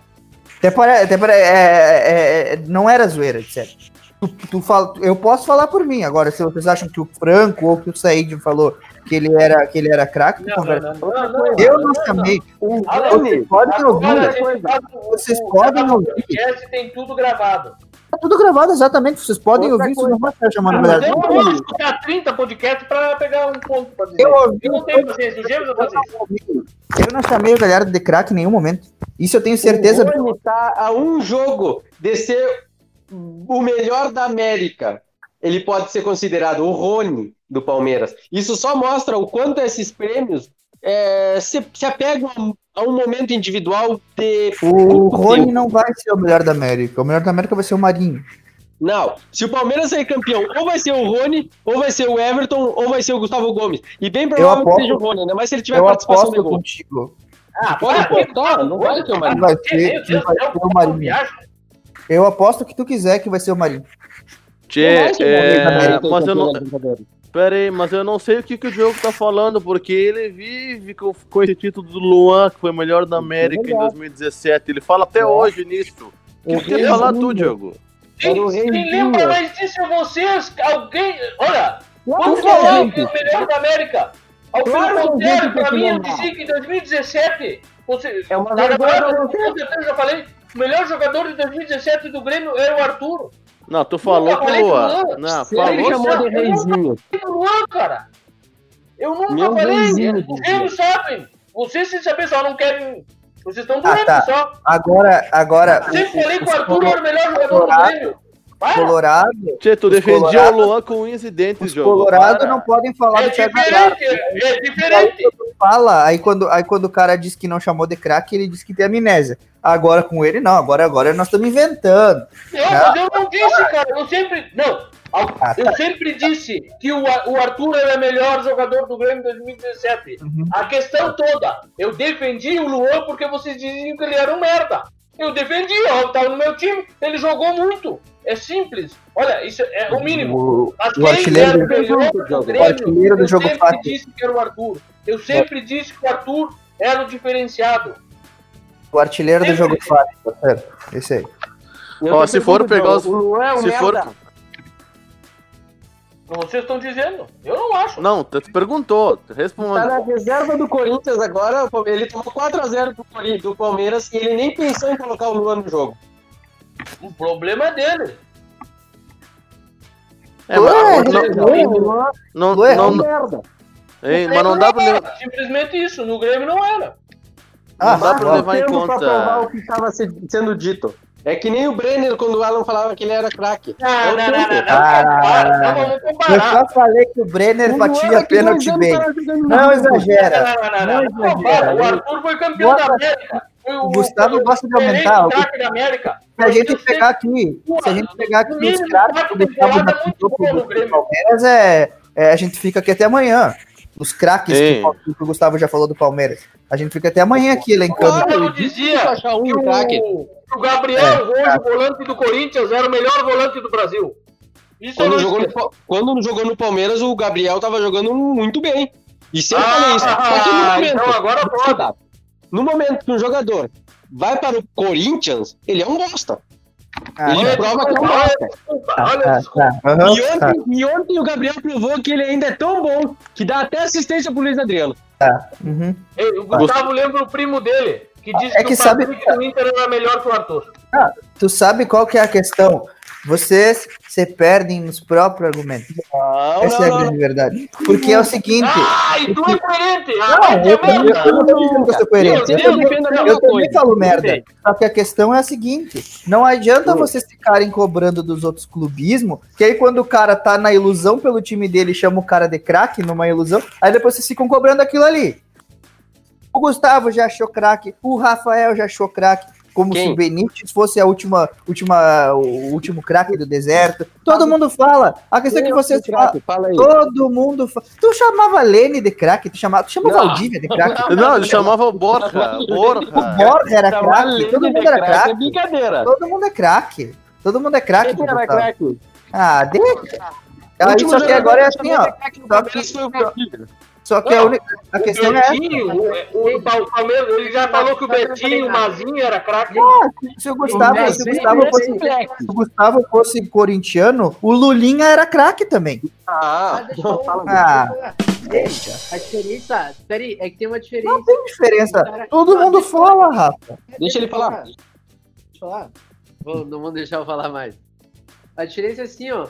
Até para, até para, é, é, é, não era zoeira, etc. Tu, tu fala, eu posso falar por mim. Agora, se vocês acham que o Franco ou que o Said falou que ele era, que ele era craque, Não, conversa. não, não, não, Eu não, chamei. O Vocês podem ouvir. o- Vocês o- podem o ouvir. podcast tem tudo gravado. Tá tudo gravado, exatamente. Vocês podem Outra ouvir, coisa. vocês não vão ficar chamando a Mas galera. eu não vou escutar 30 podcasts pra pegar um ponto pra dizer. Eu ouvi Eu não tenho paciência. O Gêmeos isso. Eu não chamei o Galhardo de craque em nenhum momento. Isso eu tenho certeza. O Rony tá a um jogo de ser o melhor da América. Ele pode ser considerado o Rony do Palmeiras. Isso só mostra o quanto esses prêmios é, se, se apegam a, um momento individual de. O Rony não vai ser o melhor da América. O melhor da América vai ser o Marinho. Não, se o Palmeiras sair campeão, ou vai ser o Rony, ou vai ser o Everton, ou vai ser o Gustavo Gomes. E bem provável aposto- que seja o Rony, ainda mais se ele tiver Eu participação de gol. contigo. Ah, Pode botar, não vai ser, Deus, vai é ser o Marinho. Eu aposto o que tu quiser que vai ser o Marinho. Tchê, o é, da América mas eu não. Pera aí, mas eu não sei o que, que o Diogo tá falando, porque ele vive com, com esse título do Luan, que foi o melhor da América em 2017. Ele fala até hoje nisso. O que quer falar tu, Diogo? O Quem, lembra mais disso é vocês? Alguém. Olha, quando Claro, falou gente. que é o melhor da América? Ao Claro, contrário, pra mim, eu lembrar. disse que em 2017. Você, É uma tá vergonha. Com certeza, eu já falei. O melhor jogador de 2017 do Grêmio era o Arthur. Não, tu falou falei o Luan. Não, ele falou. chamou de Reizinho. Luan, cara. Eu nunca Meu falei. Os gêmeos sabem. Vocês, sem saber, só não querem. Vocês estão doentes tá. só. Agora, agora. Eu sempre falei que o Arthur era o melhor jogador do Grêmio. Para. Colorado, Tchê, tu defendia Colorado- o Luan com unhas e dentes, os Diogo. Colorado Para. não podem falar É do Thiago Galhardo. diferente, é, é diferente. Fala, aí quando, aí quando o cara diz que não chamou de craque, ele diz que tem amnésia. Agora com ele, não. Agora, agora nós estamos inventando. Não, mas eu não disse, cara. Eu sempre. Não. Ah, Eu sempre disse que o, o Arthur era o melhor jogador do Grêmio em 2017. Uhum. A questão toda, eu defendi o Luan porque vocês diziam que ele era um merda. Eu defendi, ó, tava no meu time, ele jogou muito. É simples. Olha, isso é o mínimo. O, Mas o quem artilheiro era o do- melhor o do artilheiro do eu jogo sempre fácil. disse que era o Arthur. Eu sempre disse que o Arthur era o diferenciado. o artilheiro do jogo fácil, tá certo? Esse aí. Eu Ó, se for pegar os- é um Se for. Merda. Vocês estão dizendo. Eu não acho. Não, tu perguntou, tu Tá responde. na reserva do Corinthians agora. Ele tomou 4x0 do, do Palmeiras e ele nem pensou em colocar o Luan no jogo. O problema é dele. É, Ué, mas não, Luan, Luan não, Luan, não, é não, merda. hein, mas não dá pra levar, era. Simplesmente isso. No Grêmio não era. Ah, não dá pra levar em conta. o que estava sendo dito. É que nem o Brenner quando o Alan falava que ele era craque. Não, É não, não, não, não, Ah, Eu já falei que o Brenner batia pênalti bem. Não exagera. Não, não, não, não, Não não. exagera. O Arthur foi campeão Bota- da América. O Gustavo gosta de aumentar. Se a gente pegar aqui, se a gente pegar aqui os quatro que o Gustavo é, é, a gente fica aqui até amanhã. Os craques que, que o Gustavo já falou do Palmeiras. A gente fica até amanhã aqui elencando. Quando eu dizia um que o, o Gabriel, É, hoje volante do Corinthians, era o melhor volante do Brasil. Isso Quando não jogou, no, quando jogou no Palmeiras, o Gabriel tava jogando muito bem. E sempre Ah, falei isso. Só que no momento, então agora pode. no momento que um jogador vai para o Corinthians, ele é um bosta. Ah, olha, prova que olha. Desculpa, E ontem, e ontem o Gabriel provou que ele ainda é tão bom que dá até assistência pro Luiz Adriano. Tá. Uhum. Ei, o Gustavo lembra o primo dele, que disse É que, que o sabe- do Inter era melhor que o Arthur. Tu sabe qual que é a questão? Vocês se perdem nos próprios argumentos. Não, Essa não, é a não. grande verdade. Porque é o seguinte. Ah, e tu é coerente! Não, eu, eu, merda! eu não tô dizendo que eu sou coerente. Deus, Eu Deus também, eu também falo merda. Só que a questão é a seguinte: não adianta vocês ficarem cobrando dos outros clubismo, que aí quando o cara tá na ilusão pelo time dele chama o cara de craque numa ilusão, aí depois vocês ficam cobrando aquilo ali. O Gustavo já achou craque, o Rafael já achou craque. Como Quem? se o Benítez fosse a última, última, o último craque do deserto. Todo mundo fala. A questão é que vocês falam. Fala aí. Todo mundo. Fa... Tu chamava Lene de craque, tu chamava, tu chamava. Valdívia de craque. Não, ele chamava o Borja. O Borja. Borja era craque, todo mundo era craque É brincadeira. Todo mundo é craque. Todo mundo é craque. Quem era Gustavo. craque? Ah, deixa. O Aí, só que agora é assim, ó. Só que-. Só que a, única, a O questão é. Betinho, o, o Pal- Palmeiras, ele já falou que o Betinho, o Mazinho era craque. Se o Gustavo, Não, se o Gustavo fosse, se o Gustavo fosse corintiano, o Lulinha era craque também. Ah, deixa eu falar. Ah, deixa. A diferença, peraí, é que tem uma diferença. Não tem diferença. Todo mundo fala, Rafa. deixa ele falar. Deixa eu falar. Vou- não vão deixar eu falar mais. A diferença é assim, ó.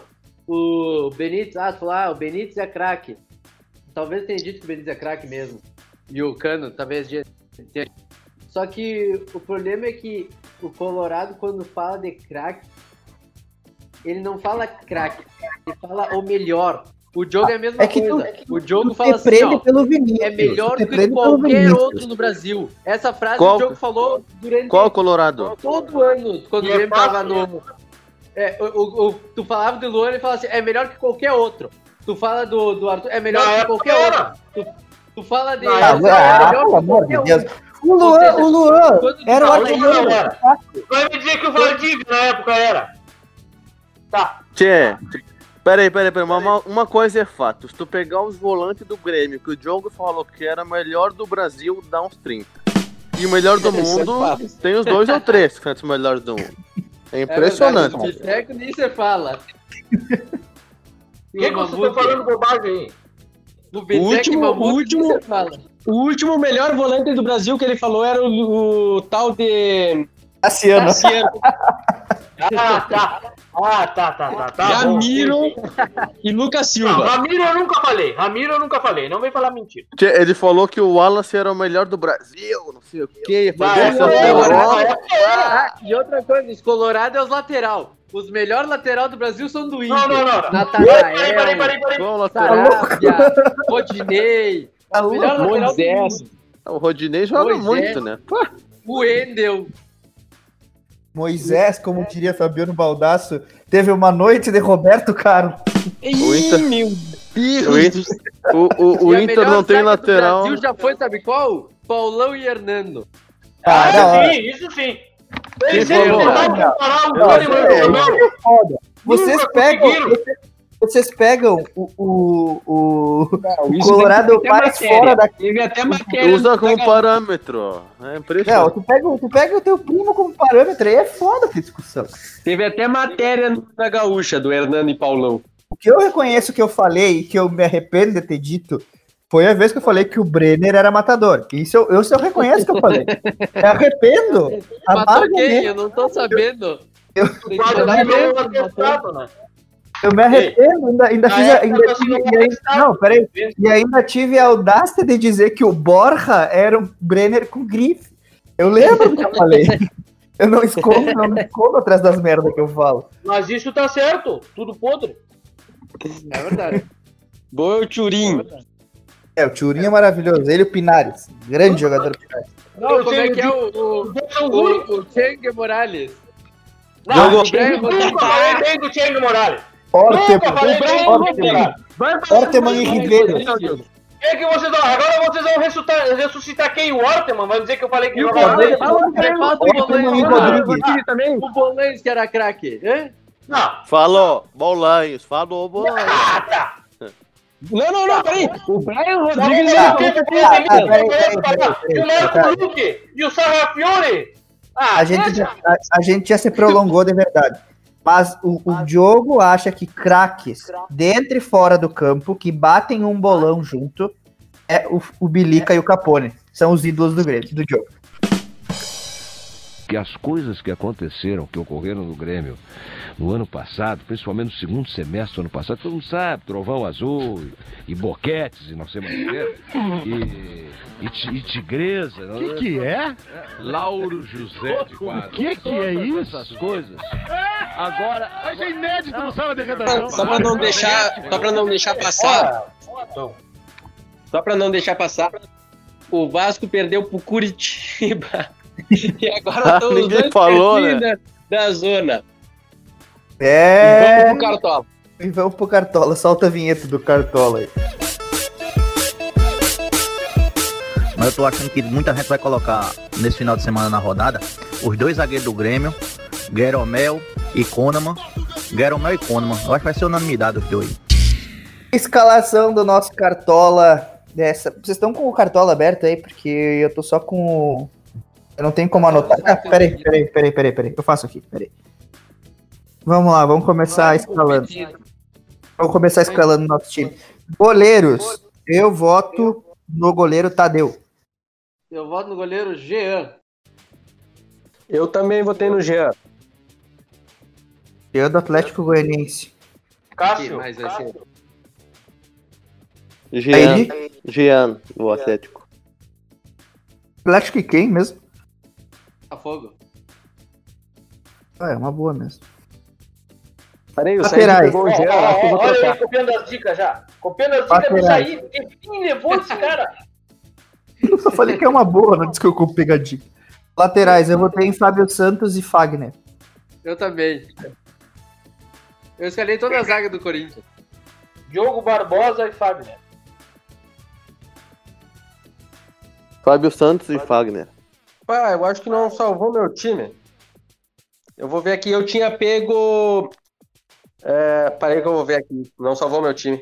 O Benítez, ah, tu falou, ah, o Benítez é craque. Talvez tenha dito que o Benítez é craque mesmo. E o Cano, talvez tenha. Só que o problema é que o Colorado, quando fala de craque, ele não fala craque, ele fala o melhor. O jogo é a mesma É que tu- coisa. o jogo fala assim, ó. pelo Vinícius. É melhor do que qualquer outro no Brasil. Essa frase Qual- o Diogo falou durante Qual Colorado? todo ano, quando E o é Grêmio tava no. É, o, o- o- tu falava do Luan, ele fala assim, é melhor que qualquer outro. Tu fala do, do Arthur, é melhor Na que época qualquer outro. Tu, tu fala de. Na Ah, ah, é pelo amor de Deus. O Luan, seja, o Luan era o artilheiro. Vai me dizer que o Valdívia na época era. Tá. Tchê, peraí, peraí, peraí. Uma, uma coisa é fato. Se tu pegar os volantes do Grêmio, que o Diogo falou que era o melhor do Brasil, dá uns 30. E o melhor do é mundo fato. tem os dois ou três que são os melhores do mundo. É impressionante. É verdade, o Biteco nem você fala. O que, que vocês estão falando bobagem aí? O Biteco O último- e Mamuto, o último- você. O último melhor volante do Brasil que ele falou era o, o tal de Tassiano. Tassiano, Ah, tá. Ah, tá, tá, tá. tá bom. Ramiro e Lucas Não, Silva. Ramiro eu nunca falei. Ramiro eu nunca falei. Não vem falar mentira. Ele falou que o Wallace era o melhor do Brasil, não sei o quê. Na Fazer época essa era, Europa. na época era. Ah, e outra coisa, os Colorado é os lateral. Os melhores lateral do Brasil são do Inter. Não, não, não. Natanael, peraí, peraí, peraí. Lateral? Sarabia, Rodinei. Tá o melhor lateral do Moisés. mundo. O Rodinei joga Moisés. muito, né? O Endel. Moisés, como diria Fabiano Baldasso, teve uma noite de Roberto Caro. O Inter- Ih, meu O Inter, o, o, o Inter não tem lateral. Brasil já foi, sabe qual? Paulão e Hernando. Ah, Ah, sim, isso sim. Quem Eles sempre falou? tentaram comparar o Não, Kahneman com o Ronaldo. foda. Vocês pegam, vocês, pegam o, o, o, o Colorado matéria. fora da. Teve até matéria. Usa como parâmetro. É Não, impressionante. tu pega, tu pega o teu primo como parâmetro, aí é foda essa discussão. Teve até matéria na gaúcha do Hernando e Paulão. O que eu reconheço que eu falei e que eu me arrependo de ter dito foi a vez que eu falei que o Brenner era matador. Isso eu, eu, eu reconheço que eu falei. Me arrependo. Matou quem? Eu não tô sabendo. Eu- atestado, né? Eu me arrependo, ainda, ainda fiz. Ainda tive, e ainda- não, peraí. E ainda tive a audácia de dizer que o Borja era um Brenner com grife. Eu lembro que eu falei. Eu não escondo, não me escondo atrás das merdas que eu falo. Mas isso tá certo. Tudo podre. É verdade. Boa Turim. É, o Turinho é maravilhoso. Ele e o Pinares. Grande jogador Pinares. Não, Eu como é que é o, o, o, o Cheng Morales? Não, o Brian nunca falei bem do Thiago Morales. Nunca falei bem do Orteman, e Ribeiro. É que vocês vão, agora vocês vão ressuscitar, ressuscitar quem? O Orteman? Vão dizer que eu falei que o Orteman. O Bolanhos que era craque. Não. Falou, Bolanhos, falou, Bolanhos. Ah, tá. Não, não, não, peraí. O Brian Rodrigues não, é não, E o Marco. Luque e o Sarrafiore. Ah, A gente, já, a, a gente já se prolongou de verdade. Mas o, o Diogo acha que craques dentro e fora do campo, que batem um bolão junto, é o, o Bilica e o Capone. São os ídolos do Grêmio, do jogo. Que as coisas que aconteceram, que ocorreram no Grêmio no ano passado, principalmente no segundo semestre do ano passado, todo mundo sabe, Trovão Azul e, e Boquetes e não sei mais o quê, e, e, e Tigresa. O que, que é? Lauro José de Quadros. O que, que é isso? Essas coisas. Agora. Mas é inédito no sala de redação. Só pra não deixar, só pra não deixar passar. Só pra não deixar passar. O Vasco perdeu pro Curitiba. E agora Ah, estão os ninguém dois falou, né? da, da zona. É. Vamos pro Cartola. E vamos pro Cartola. Solta a vinheta do Cartola aí. Mas eu tô achando que muita gente vai colocar nesse final de semana na rodada os dois zagueiros do Grêmio, Gueromel e Konaman. Gueromel e Konaman. Eu acho que vai ser unanimidade os dois. Escalação do nosso Cartola dessa. Vocês estão com o Cartola aberto aí? Porque eu tô só com. Eu não tenho como anotar. Ah, peraí, peraí, peraí, peraí, peraí. Eu faço aqui, peraí. Vamos lá, vamos começar escalando. Vamos começar escalando nosso time. Goleiros. Eu voto no goleiro Tadeu. Eu voto no goleiro Jean. Eu também votei no Jean. Eu do Atlético Goianiense. Quem mais vai ser? Jean, Jean, do Atlético. Atlético e quem mesmo? Botafogo. Ah, é uma boa mesmo. Peraí, o Laterais. Said pegou o Jean, eu acho que eu vou Olha ele copiando as dicas já. Copiando as dicas do Laterais. Said. Que fim levou esse cara? Eu só falei que é uma boa, não disse que eu pegadinha. Laterais, eu votei em Fábio Santos e Fagner. Eu também. Eu escalei toda a zaga do Corinthians. Diogo Barbosa e Fagner. Fábio Santos e Fagner. Ah, eu acho que não salvou meu time. Eu vou ver aqui, eu tinha pego. É, parei que eu vou ver aqui. Não salvou meu time.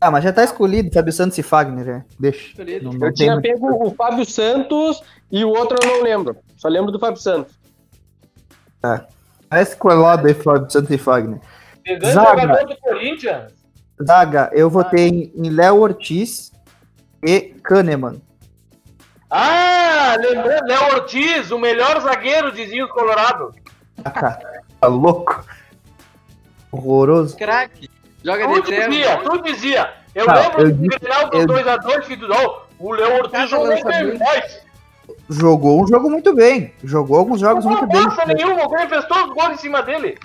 Ah, mas já tá escolhido, Fábio Santos e Fagner, é. Deixa. Não, não Eu tinha muito- pego o Fábio Santos e o outro eu não lembro. Só lembro do Fábio Santos. Tá escolado aí, Fábio Santos e Fagner. Pegando Zaga. jogador do Corinthians. Zaga, eu votei em Léo Ortiz e Kahneman. Ah, lembrando, Léo Ortiz, o melhor zagueiro, dizia os Colorado. Ah, tá. Tá louco? Horroroso. Craque. Joga Tu de dizia, tu dizia. Eu Não, lembro eu do disse- eu- dos 2x2 que não. O Léo Ortiz jogou bem mais. Jogou um jogo muito bem. Jogou alguns jogos Não muito bem. bosta nenhuma, o Grêmio fez todos os gols em cima dele.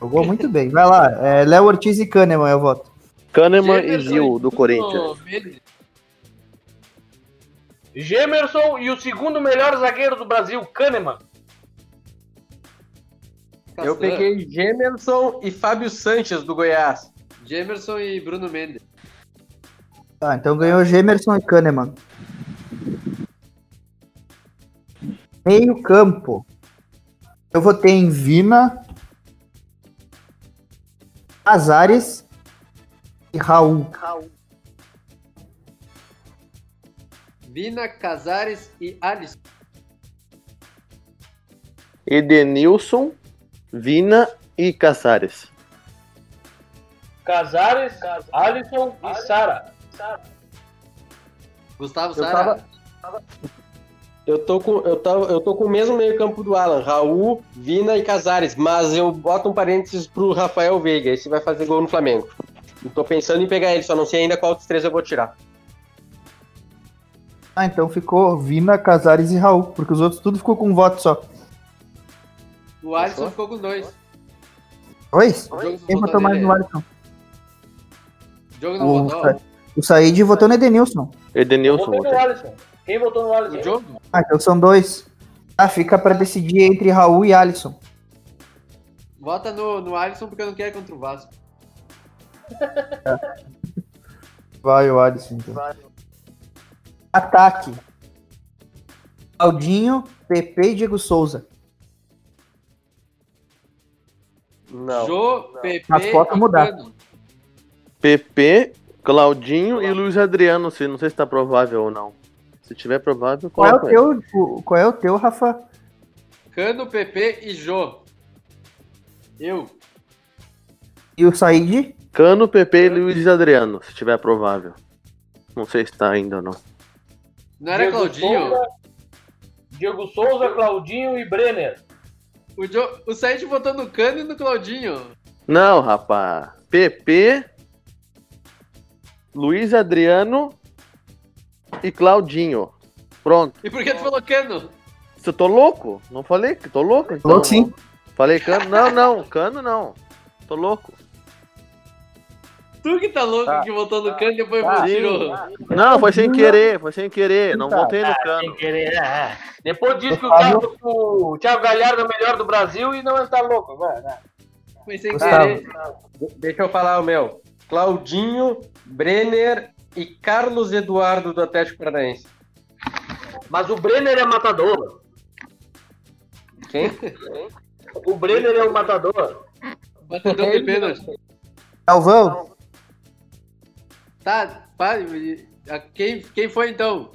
Jogou muito bem. Vai lá, é, Léo Ortiz e Kahneman, eu voto. Kahneman e Jefferson Gil, do Corinthians. Gemerson e o segundo melhor zagueiro do Brasil, Kahneman. Eu peguei Gemerson e Fábio Sanches do Goiás. Gemerson e Bruno Mendes. Tá, então ganhou Gemerson e Kahneman. Meio campo. Eu votei em Vina, Azares e Raul. Vina, Casares e Alisson. Edenilson, Vina e Casares. Casares, Alisson e Sara. Gustavo Eu Sara. tava- Eu tô com, eu tava, eu tô com o mesmo meio-campo do Alan, Raul, Vina e Casares, mas eu boto um parênteses pro Rafael Veiga, esse vai fazer gol no Flamengo. Eu tô pensando em pegar ele, só não sei ainda qual dos três eu vou tirar. Ah, então ficou Vina, Casares e Raul, porque os outros tudo ficou com um voto só. O Alisson ficou com dois. Jogo Quem votou mais no Alisson? O jogo não O, votou. O Said votou no Edenilson. Edenilson. No. Alisson. Quem votou no Alisson? O jogo? Ah, então são dois. Ah, fica pra decidir entre Raul e Alisson. Vota no, no Alisson porque eu não quero contra o Vasco. Vai o Alisson, então. Ataque. Claudinho, PP e Diego Souza. Não. Jô, pode e mudar. PP, Claudinho e Luiz Adriano, se não sei se tá provável ou não. Se tiver provável, Qual é o ele. teu, o- qual é o teu, Rafa? Cano, PP e Jô. Eu. E o Said? Cano, PP e Luiz Adriano, se tiver provável. Não sei se tá ainda ou não. Não era Diego Claudinho? Souza, Diego Souza, Claudinho e Brenner. O, jo... o Said votou no Cano e no Claudinho. Não, rapaz. PP, Luiz Adriano e Claudinho. Pronto. E por que tu falou Cano? Eu tô louco? Não falei que tô louco? Então, Louco sim. Falei cano? Não, não. Cano não. Tô louco. Tu que tá louco Tá. que votou no Cano e depois Tá. tirou. Não, foi sem querer, foi sem querer. Não Tá. voltei no Ah, cano. sem querer, é. Depois diz que o, que o Thiago Galhardo é o melhor do Brasil e não está louco. Vai, vai. Foi sem Gustavo. querer. Deixa eu falar o meu. Claudinho, Brenner e Carlos Eduardo do Atlético Paranaense. Mas o Brenner é matador. Quem? O Brenner é um matador. Batedor de pênalti. Galvão, Tá, para. Quem, quem foi então?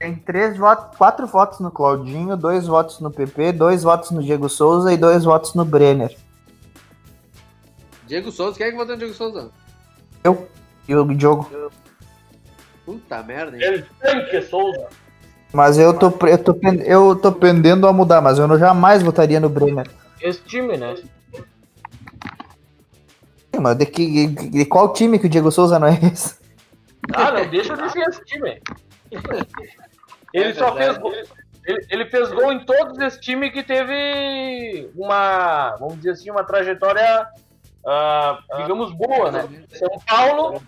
tem três votos, quatro votos no Claudinho, dois votos no PP, dois votos no Diego Souza e dois votos no Brenner. Diego Souza. Quem é que votou no Diego Souza? E o Diogo. Puta merda, hein? Ele Souza. Mas eu tô, eu, tô, eu tô pendendo a mudar, mas eu não jamais votaria no Brenner. Esse time, né? Mas de, que, de qual time que o Diego Souza não é esse? Ah, não, deixa de ser esse time. Ele É só fez gol. Ele, ele fez gol em todos esses times que teve uma, vamos dizer assim, uma trajetória, ah, digamos, boa, né? São Paulo,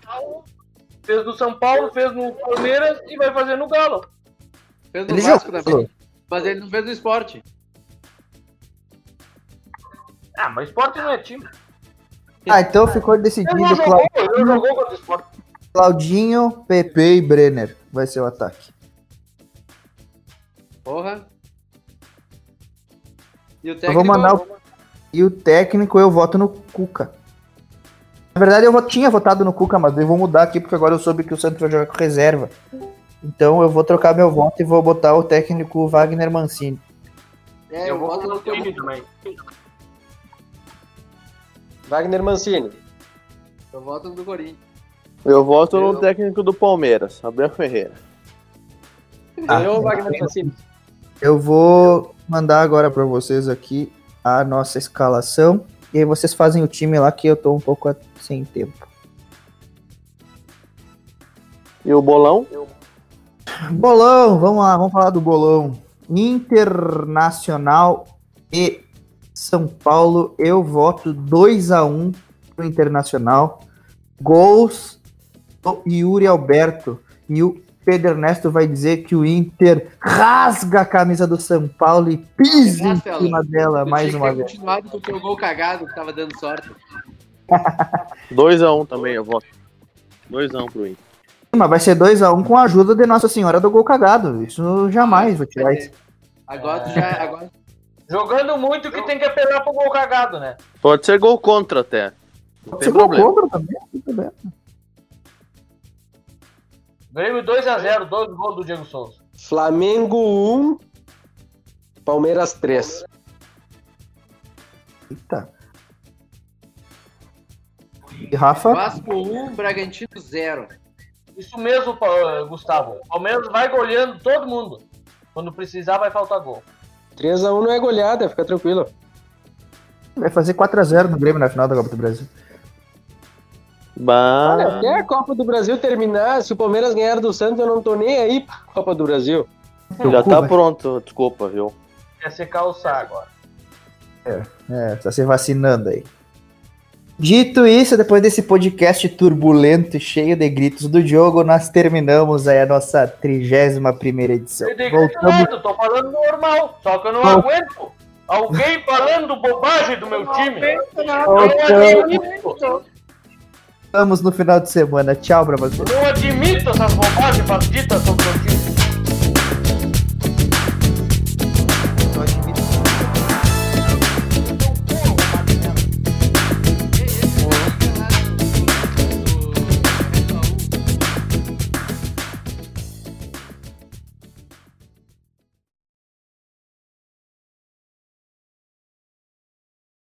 fez no São Paulo, fez no Palmeiras e vai fazer no Galo. Fez no Ele Vasco também. Mas ele não fez no esporte. Ah, mas esporte não é time. Ah, então ficou Ele decidido não jogou, ele não jogou contra o esporte. Claudinho, PP e Brenner. Vai ser o ataque. Porra. E o Eu técnico? vou mandar o... E o técnico eu voto no Cuca. Na verdade, eu tinha votado no Cuca, mas eu vou mudar aqui porque agora eu soube que o Santos vai jogar com reserva. Então eu vou trocar meu voto e vou botar o técnico Wagner Mancini. É, Eu eu voto no time também. Wagner Mancini. Eu voto no do Corinthians. Eu voto no Eu- técnico do Palmeiras, Abel Ferreira. Ah, Eu, Wagner. Eu vou mandar agora para vocês aqui a nossa escalação. E aí vocês fazem o time lá que eu tô um pouco sem tempo. E o bolão? Bolão, vamos lá, vamos falar do bolão. Internacional e São Paulo, eu voto 2 a 1 pro Internacional. Gols Yuri Alberto. E o Pedro Ernesto vai dizer que o Inter rasga a camisa do São Paulo e pisa em Rasga, cima dela mais uma vez. continuado com o teu gol cagado que tava dando sorte. 2x1 também, eu voto. 2x1 pro Inter. Mas vai ser 2 a 1 com a ajuda de Nossa Senhora do Gol Cagado. Isso jamais vou tirar isso. Agora tu já. Agora... Jogando muito que tem que apelar pro gol cagado, né? Pode ser gol contra até. Não tem gol problema. contra também, não tem problema. Grêmio 2x0, dois gols do Diego Souza. Flamengo 1, Palmeiras 3. Eita. E Rafa? Vasco 1, Bragantino 0. Isso mesmo, Gustavo. Palmeiras vai goleando todo mundo. Quando precisar, vai faltar gol. 3x1 não é goleada, fica tranquilo. Vai fazer 4x0 no Grêmio na final da Copa do Brasil. Bah. Olha, até a Copa do Brasil terminar, se o Palmeiras ganhar do Santos, eu não tô nem aí pra Copa do Brasil. Já cu, tá pronto, desculpa, viu? Quer se calçar agora. É, tá se vacinando aí. Dito isso, depois desse podcast turbulento e cheio de gritos do jogo, nós terminamos aí a nossa 31 primeira edição. Eu digo Voltamos, nada, tô falando normal. Só que eu não Vol- aguento. Alguém falando bobagem do meu time. Eu não voltamos, voltamos no final de semana. Tchau pra vocês. Eu não admito essas bobagens ditas sobre o.